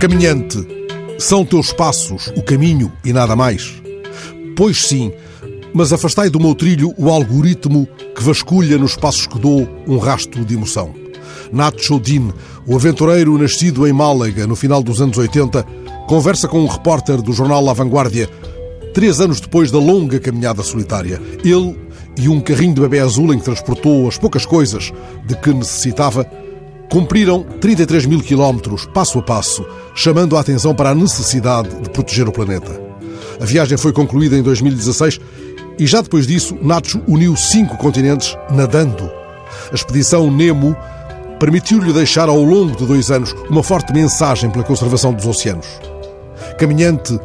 Caminhante, são teus passos o caminho e nada mais? Pois sim, mas afastai do meu trilho o algoritmo que vasculha nos passos que dou um rasto de emoção. Nacho Din, o aventureiro nascido em Málaga no final dos anos 80, conversa com um repórter do jornal La Vanguardia, três anos depois da longa caminhada solitária. Ele e um carrinho de bebê azul em que transportou as poucas coisas de que necessitava cumpriram 33 mil quilómetros, passo a passo, chamando a atenção para a necessidade de proteger o planeta. A viagem foi concluída em 2016 e já depois disso, Nacho uniu cinco continentes nadando. A expedição Nemo permitiu-lhe deixar ao longo de dois anos uma forte mensagem pela conservação dos oceanos. Caminhante,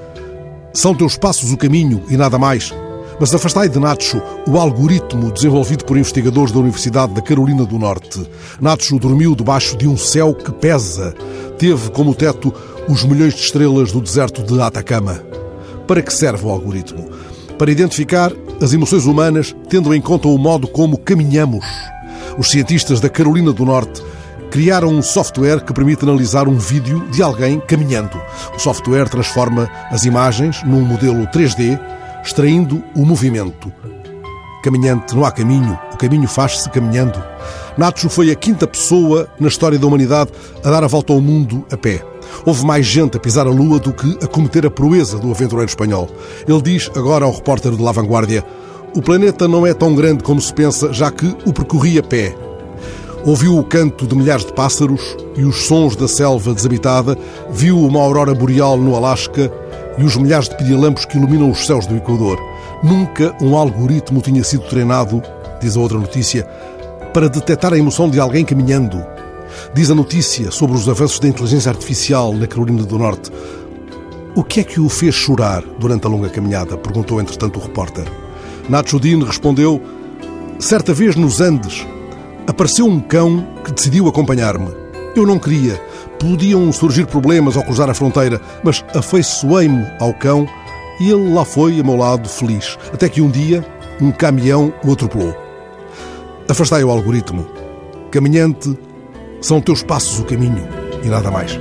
são teus passos o caminho e nada mais. Mas afastai de Nacho o algoritmo desenvolvido por investigadores da Universidade da Carolina do Norte. Nacho dormiu debaixo de um céu que pesa. Teve como teto os milhões de estrelas do deserto de Atacama. Para que serve o algoritmo? Para identificar as emoções humanas, tendo em conta o modo como caminhamos. Os cientistas da Carolina do Norte criaram um software que permite analisar um vídeo de alguém caminhando. O software transforma as imagens num modelo 3D extraindo o movimento. Caminhante, não há caminho, o caminho faz-se caminhando. Nacho foi a quinta pessoa na história da humanidade a dar a volta ao mundo a pé. Houve mais gente a pisar a lua do que a cometer a proeza do aventureiro espanhol. Ele diz agora ao repórter de La Vanguardia: O planeta não é tão grande como se pensa, já que o percorri a pé. Ouviu o canto de milhares de pássaros e os sons da selva desabitada, viu uma aurora boreal no Alasca e os milhares de pirilampos que iluminam os céus do Equador. Nunca um algoritmo tinha sido treinado, diz a outra notícia, para detectar a emoção de alguém caminhando. Diz a notícia sobre os avanços da inteligência artificial na Carolina do Norte. O que é que o fez chorar durante a longa caminhada? perguntou entretanto o repórter. Nacho Dino respondeu: Certa vez nos Andes apareceu um cão que decidiu acompanhar-me. Eu não queria, Podiam surgir problemas ao cruzar a fronteira, mas afeiçoei-me ao cão e ele lá foi a meu lado feliz, até que um dia um caminhão o atropelou. Afastai o algoritmo. Caminhante, são teus passos o caminho e nada mais.